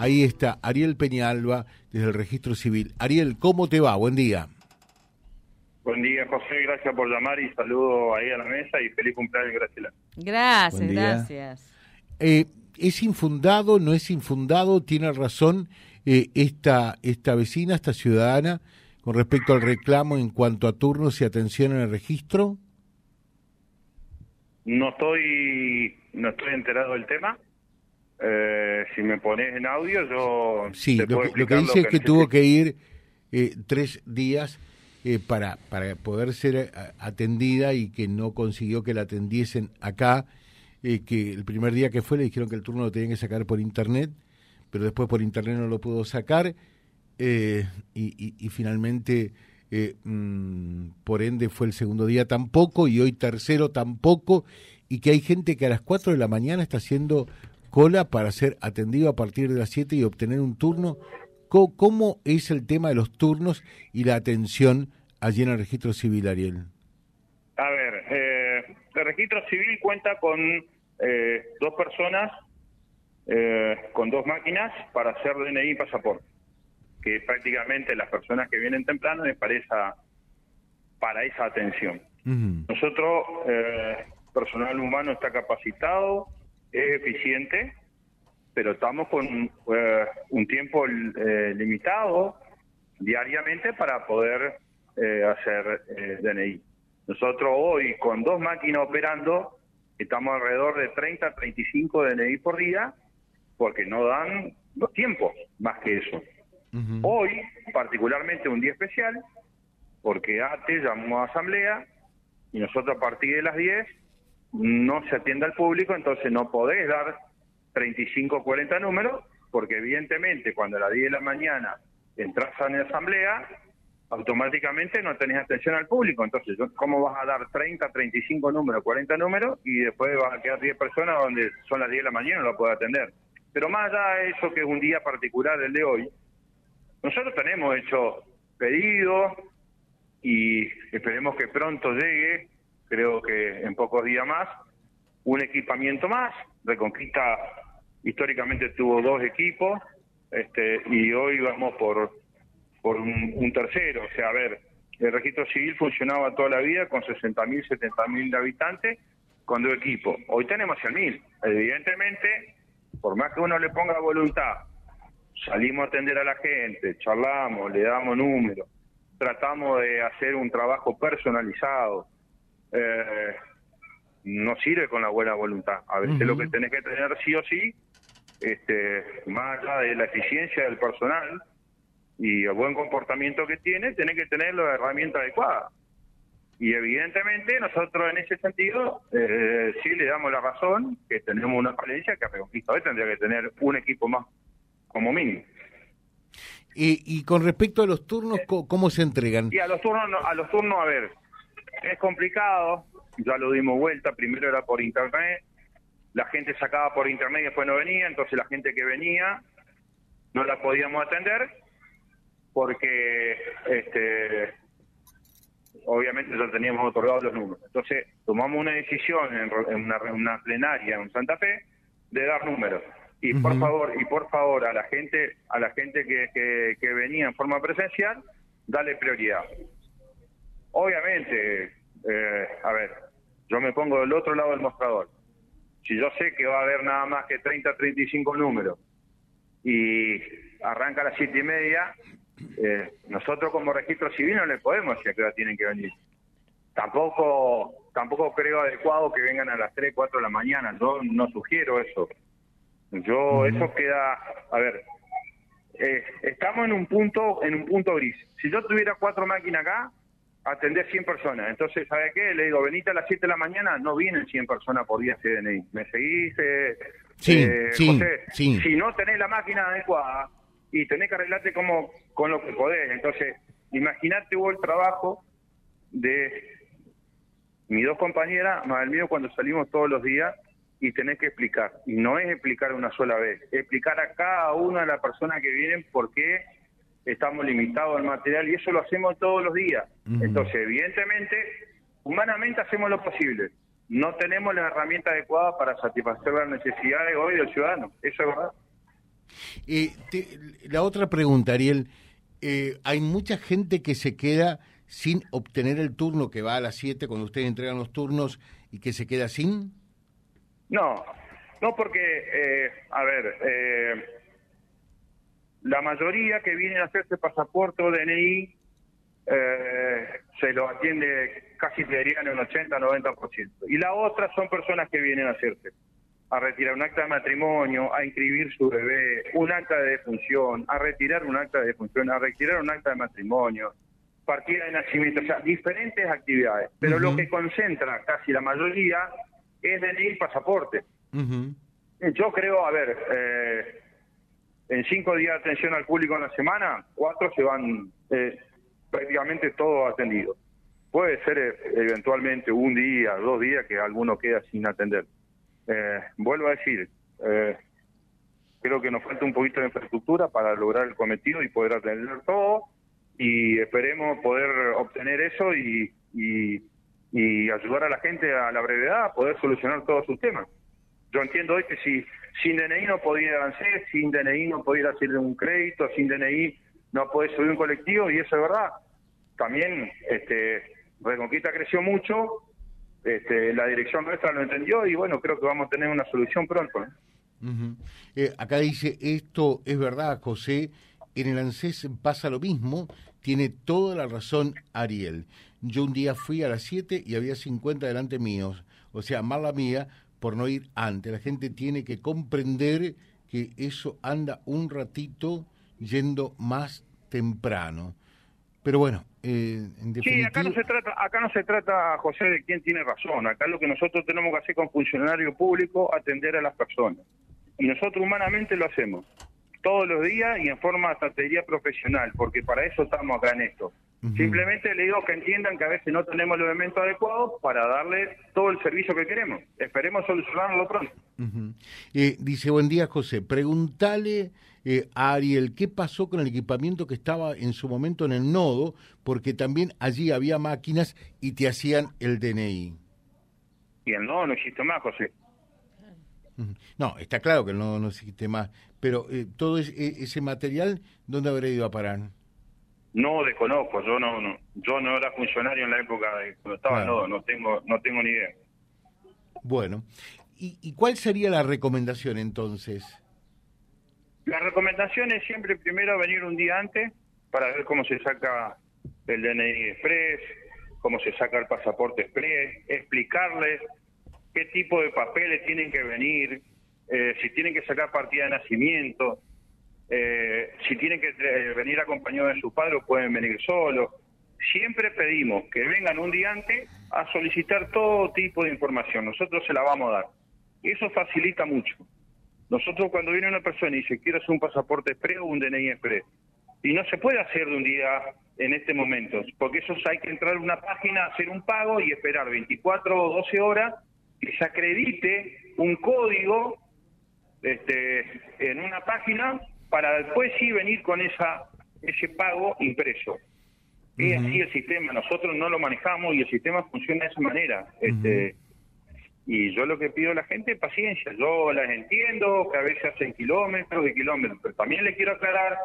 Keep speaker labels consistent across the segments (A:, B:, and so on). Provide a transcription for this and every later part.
A: Ahí está Ariel Peñalba desde el Registro Civil. Ariel, ¿cómo te va? Buen día.
B: Buen día, José. Gracias por llamar y saludo ahí a la mesa y feliz cumpleaños, Graciela.
C: Gracias, gracias.
A: Eh, ¿Es infundado, no es infundado? ¿Tiene razón eh, esta, esta vecina, esta ciudadana, con respecto al reclamo en cuanto a turnos y atención en el registro?
B: No estoy, no estoy enterado del tema. Eh, si me pones en audio, yo.
A: Sí, lo, que, dice es que, tuvo que ir eh, tres días eh, para, para poder ser atendida y que no consiguió que la atendiesen acá. que el primer día que fue le dijeron que el turno lo tenían que sacar por internet, pero después por internet no lo pudo sacar. y, y, finalmente. Mm, por ende fue el segundo día tampoco y hoy tercero tampoco y que hay gente que a las 4 de la mañana está haciendo cola para ser atendido a partir de las 7 y obtener un turno. ¿Cómo, es el tema de los turnos y la atención allí en el registro civil, Ariel?
B: A ver, eh, el registro civil cuenta con eh, dos personas eh, con dos máquinas para hacer DNI y pasaporte, que prácticamente las personas que vienen temprano es para esa, para esa atención. Nosotros, personal humano está capacitado, es eficiente, pero estamos con eh, un tiempo eh, limitado diariamente para poder eh, hacer DNI. Nosotros hoy con dos máquinas operando estamos alrededor de 30 35 DNI por día porque no dan los tiempos más que eso. Hoy, particularmente un día especial, porque ATE llamó a asamblea y nosotros a partir de las 10 no se atiende al público, entonces no podés dar 35 o 40 números, porque evidentemente cuando a las 10 de la mañana entras a la asamblea, automáticamente no tenés atención al público. Entonces, ¿cómo vas a dar 30, 35 números, 40 números y después van a quedar 10 personas donde son las 10 de la mañana y no lo puedo atender? Pero más allá de eso, que es un día particular el de hoy, nosotros tenemos hecho pedidos y esperemos que pronto llegue creo que en pocos días más, un equipamiento más. Reconquista históricamente tuvo dos equipos este, y hoy vamos por, por un, tercero. O sea, a ver, el registro civil funcionaba toda la vida con 60.000, 70.000 habitantes con dos equipos. Hoy tenemos 100.000. Evidentemente, por más que uno le ponga voluntad, salimos a atender a la gente, charlamos, le damos números, tratamos de hacer un trabajo personalizado, eh, no sirve con la buena voluntad. A veces lo que tenés que tener sí o sí, este, más allá de la eficiencia del personal y el buen comportamiento que tiene, tenés que tener la herramienta adecuada. Y evidentemente nosotros en ese sentido eh, sí le damos la razón que tenemos una falencia que a Reconquista hoy tendría que tener un equipo más como mínimo.
A: Y, y con respecto a los turnos, ¿cómo se entregan?
B: Y a los turnos, a los turnos, a ver, es complicado, ya lo dimos vuelta, primero era por internet, la gente sacaba por internet y después no venía, entonces la gente que venía no la podíamos atender porque este obviamente ya teníamos otorgados los números. Entonces tomamos una decisión en, una, plenaria en Santa Fe de dar números. Y por favor, y por favor a la gente, a la gente que, que venía en forma presencial, dale prioridad. Obviamente, eh, a ver, yo me pongo del otro lado del mostrador. Si yo sé que va a haber nada más que 30, 35 números y arranca a las siete y media, eh, nosotros como registro civil no le podemos decir a qué hora tienen que venir. Tampoco tampoco creo adecuado que vengan a las 3, 4 de la mañana. Yo no sugiero eso. Yo, eso queda, a ver, eh, estamos en un punto en un punto gris. Si yo tuviera cuatro máquinas acá, atender 100 personas. Entonces, ¿sabe qué? Le digo, venite a las 7 de la mañana, no vienen 100 personas por día CDNI. ¿Me seguís, eh,
A: sí, eh, sí, Sí.
B: Si no tenés la máquina adecuada y tenés que arreglarte como con lo que podés. Entonces, imagínate vos el trabajo de mis dos compañeras, más el mío, cuando salimos todos los días y tenés que explicar. Y no es explicar una sola vez, explicar a cada una de las personas que vienen por qué estamos limitados al material y eso lo hacemos todos los días. Entonces, evidentemente, humanamente hacemos lo posible. No tenemos la herramienta adecuada para satisfacer las necesidades hoy del ciudadano. Eso es verdad.
A: Eh, la otra pregunta, Ariel, eh, hay mucha gente que se queda sin obtener el turno que va a las 7 cuando ustedes entregan los turnos y que se queda sin?
B: No, no porque, eh, a ver, eh, la mayoría que vienen a hacerse pasaporte o DNI eh, se lo atiende casi te dirían un 80-90%. Y la otra son personas que vienen a hacerse, a retirar un acta de matrimonio, a inscribir su bebé, un acta de defunción, a retirar un acta de defunción, a retirar un acta de matrimonio, partida de nacimiento, o sea, diferentes actividades. Pero lo que concentra casi la mayoría es DNI y pasaporte. Yo creo, a ver, eh, en cinco días de atención al público en la semana, cuatro se van eh, prácticamente todos atendidos. Puede ser eh, eventualmente un día, dos días que alguno queda sin atender. Eh, vuelvo a decir, eh, creo que nos falta un poquito de infraestructura para lograr el cometido y poder atender todo y esperemos poder obtener eso y, ayudar a la gente a la brevedad a poder solucionar todos sus temas. Yo entiendo hoy que si sin DNI no podía avanzar, sin DNI no podía hacer un crédito, sin DNI no podés subir un colectivo y eso es verdad. También este, Reconquista creció mucho, este, la dirección nuestra lo entendió y bueno, creo que vamos a tener una solución pronto.
A: Eh, acá dice, esto es verdad, José, en el ANSES pasa lo mismo, tiene toda la razón Ariel. Yo un día fui a las 7 y había 50 delante míos, o sea, mala mía por no ir antes. La gente tiene que comprender que eso anda un ratito yendo más temprano. Pero bueno, eh, en definitiva...
B: Sí, acá no, se trata, acá no se trata, José, de quién tiene razón. Acá lo que nosotros tenemos que hacer con funcionario público, atender a las personas. Y nosotros humanamente lo hacemos. Todos los días y en forma estrategia profesional, porque para eso estamos acá en esto. Simplemente le digo que entiendan que a veces no tenemos el elemento adecuado para darle todo el servicio que queremos. Esperemos solucionarlo pronto.
A: eh, dice, buen día José, pregúntale eh, a Ariel qué pasó con el equipamiento que estaba en su momento en el nodo, porque también allí había máquinas y te hacían el DNI.
B: Y el nodo no existe más, José.
A: No, está claro que el nodo no existe más, pero eh, todo ese, ese material, ¿dónde habrá ido a parar?
B: No desconozco, yo no, no, yo no era funcionario en la época de cuando estaba claro. no, no tengo, no tengo ni idea.
A: Bueno, ¿Y, ¿y cuál sería la recomendación entonces?
B: La recomendación es siempre primero venir un día antes para ver cómo se saca el DNI Express, cómo se saca el pasaporte Express, explicarles qué tipo de papeles tienen que venir, eh, si tienen que sacar partida de nacimiento, eh, si tienen que eh, venir acompañados de sus padres pueden venir solos. Siempre pedimos que vengan un día antes a solicitar todo tipo de información. Nosotros se la vamos a dar. Eso facilita mucho. Nosotros cuando viene una persona y dice quiero hacer un pasaporte express o un DNI express, y no se puede hacer de un día en este momento, porque eso hay que entrar a una página, hacer un pago y esperar 24 o 12 horas que se acredite un código este, en una página para después sí venir con esa ese pago impreso. Es uh -huh. así el sistema, nosotros no lo manejamos y el sistema funciona de esa manera. Uh -huh. este, y yo lo que pido a la gente es paciencia. Yo las entiendo, que a veces hacen kilómetros y kilómetros, pero también le quiero aclarar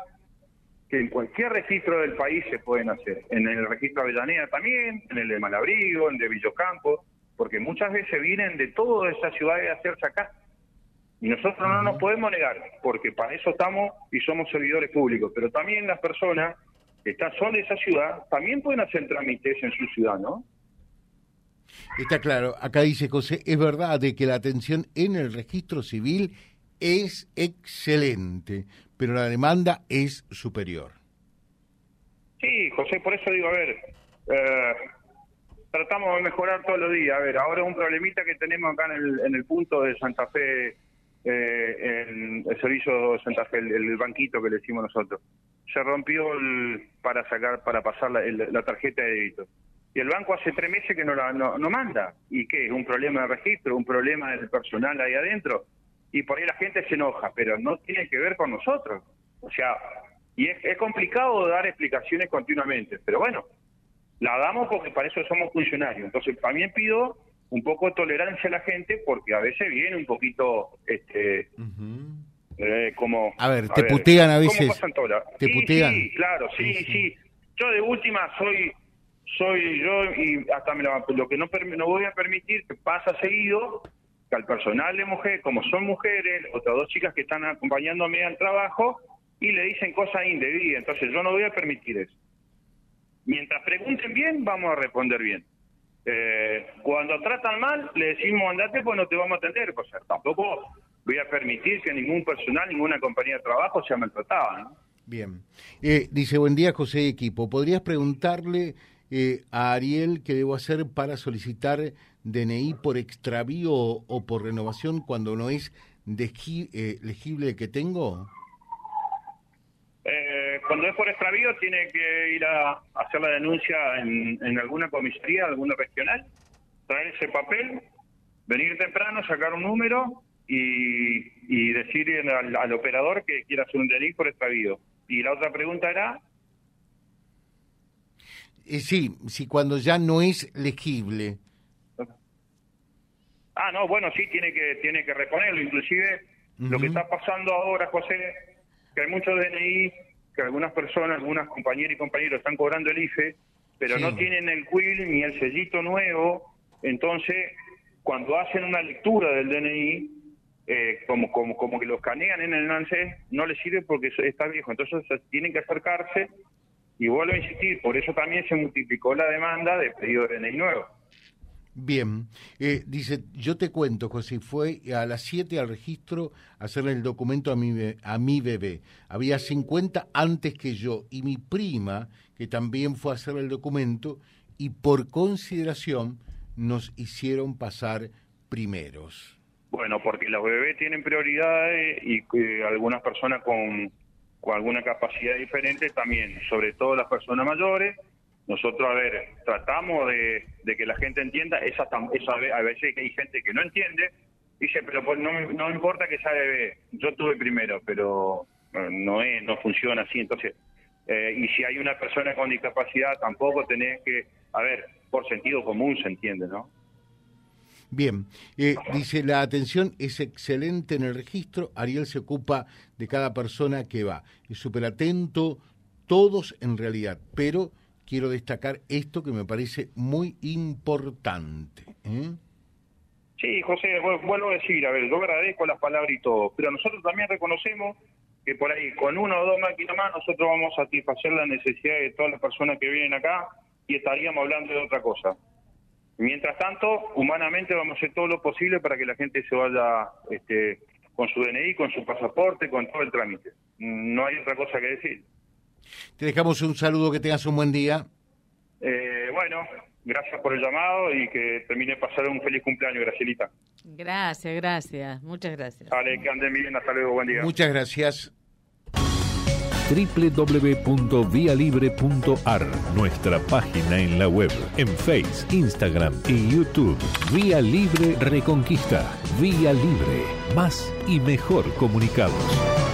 B: que en cualquier registro del país se pueden hacer. En el registro de Avellaneda también, en el de Malabrigo, en el de Villocampo, porque muchas veces vienen de todas esas ciudades a hacerse acá. Y nosotros no nos podemos negar, porque para eso estamos y somos servidores públicos, pero también las personas que están, son de esa ciudad también pueden hacer trámites en su ciudad, ¿no?
A: Está claro, acá dice José, es verdad de que la atención en el registro civil es excelente, pero la demanda es superior.
B: Sí, José, por eso digo, a ver, eh, tratamos de mejorar todos los días. A ver, ahora un problemita que tenemos acá en el, en el punto de Santa Fe, eh, el servicio de Santa Fe, el, banquito que le decimos nosotros. Se rompió el, para sacar, para pasar la, tarjeta de débito y el banco hace tres meses que no, la, no, manda. ¿Y qué? ¿Es un problema de registro? ¿Un problema del personal ahí adentro? Y por ahí la gente se enoja, pero no tiene que ver con nosotros. O sea, y es, es complicado dar explicaciones continuamente, pero bueno, la damos porque para eso somos funcionarios. Entonces también pido un poco de tolerancia a la gente porque a veces viene un poquito este uh -huh. Eh, como,
A: a ver, te putean a veces.
B: ¿Te putean? Sí, claro, sí, sí, Yo de última soy soy yo y hasta me lo, que no, no voy a permitir que pasa seguido que al personal de mujer, como son mujeres, otras dos chicas que están acompañándome al trabajo y le dicen cosas indebidas. Entonces yo no voy a permitir eso. Mientras pregunten bien, vamos a responder bien. Eh, cuando tratan mal, le decimos andate, pues no te vamos a atender. Pues tampoco voy a permitir que ningún personal, ninguna compañía de trabajo sea maltratada. ¿no?
A: Bien. Eh, dice, buen día, José Equipo. ¿Podrías preguntarle eh, a Ariel qué debo hacer para solicitar DNI por extravío o por renovación cuando no es legible el que tengo?
B: Cuando es por extravío tiene que ir a hacer la denuncia en, alguna comisaría, alguna regional, traer ese papel, venir temprano, sacar un número y, decir al, operador que quiera hacer un delito por extravío. Y la otra pregunta era...
A: Eh, sí, sí, cuando ya no es legible.
B: Ah, no, bueno, sí, tiene que tiene que reponerlo. Inclusive, lo que está pasando ahora, José, que hay muchos DNI que algunas personas, algunas compañeras y compañeros están cobrando el IFE, pero no tienen el quill ni el sellito nuevo, entonces cuando hacen una lectura del DNI, eh, como, como, como que lo escanean en el NANSE, no les sirve porque está viejo, entonces tienen que acercarse y vuelvo a insistir, por eso también se multiplicó la demanda de pedido de DNI nuevo.
A: Bien, eh, dice, yo te cuento, José, fue a las 7 al registro a hacerle el documento a mi, a mi bebé. Había 50 antes que yo y mi prima, que también fue a hacer el documento, y por consideración nos hicieron pasar primeros.
B: Bueno, porque los bebés tienen prioridades y algunas personas con, con alguna capacidad diferente también, sobre todo las personas mayores nosotros, a ver, tratamos de, que la gente entienda, esa, esa, a veces hay gente que no entiende, dice, pero pues no, no importa que sea bebé, yo tuve primero, pero no es, no funciona así, entonces, eh, y si hay una persona con discapacidad, tampoco tenés que, a ver, por sentido común se entiende, ¿no?
A: Bien, eh, dice, la atención es excelente en el registro, Ariel se ocupa de cada persona que va, es súper atento, todos en realidad, pero quiero destacar esto que me parece muy importante. ¿eh?
B: Sí, José, vuelvo a decir, a ver, yo agradezco las palabras y todo, pero nosotros también reconocemos que por ahí con una o dos máquinas más nosotros vamos a satisfacer la necesidad de todas las personas que vienen acá y estaríamos hablando de otra cosa. Mientras tanto, humanamente vamos a hacer todo lo posible para que la gente se vaya este, con su DNI, con su pasaporte, con todo el trámite. No hay otra cosa que decir.
A: Te dejamos un saludo, que tengas un buen día.
B: Eh, bueno, gracias por el llamado y que termine de pasar un feliz cumpleaños, Gracielita.
C: Gracias, gracias, muchas gracias.
B: Vale, que anden bien, hasta luego, buen día.
A: Muchas gracias
D: www.vialibre.ar, nuestra página en la web, en Facebook, Instagram y YouTube. Vía Libre Reconquista. Vía Libre. Más y mejor comunicados.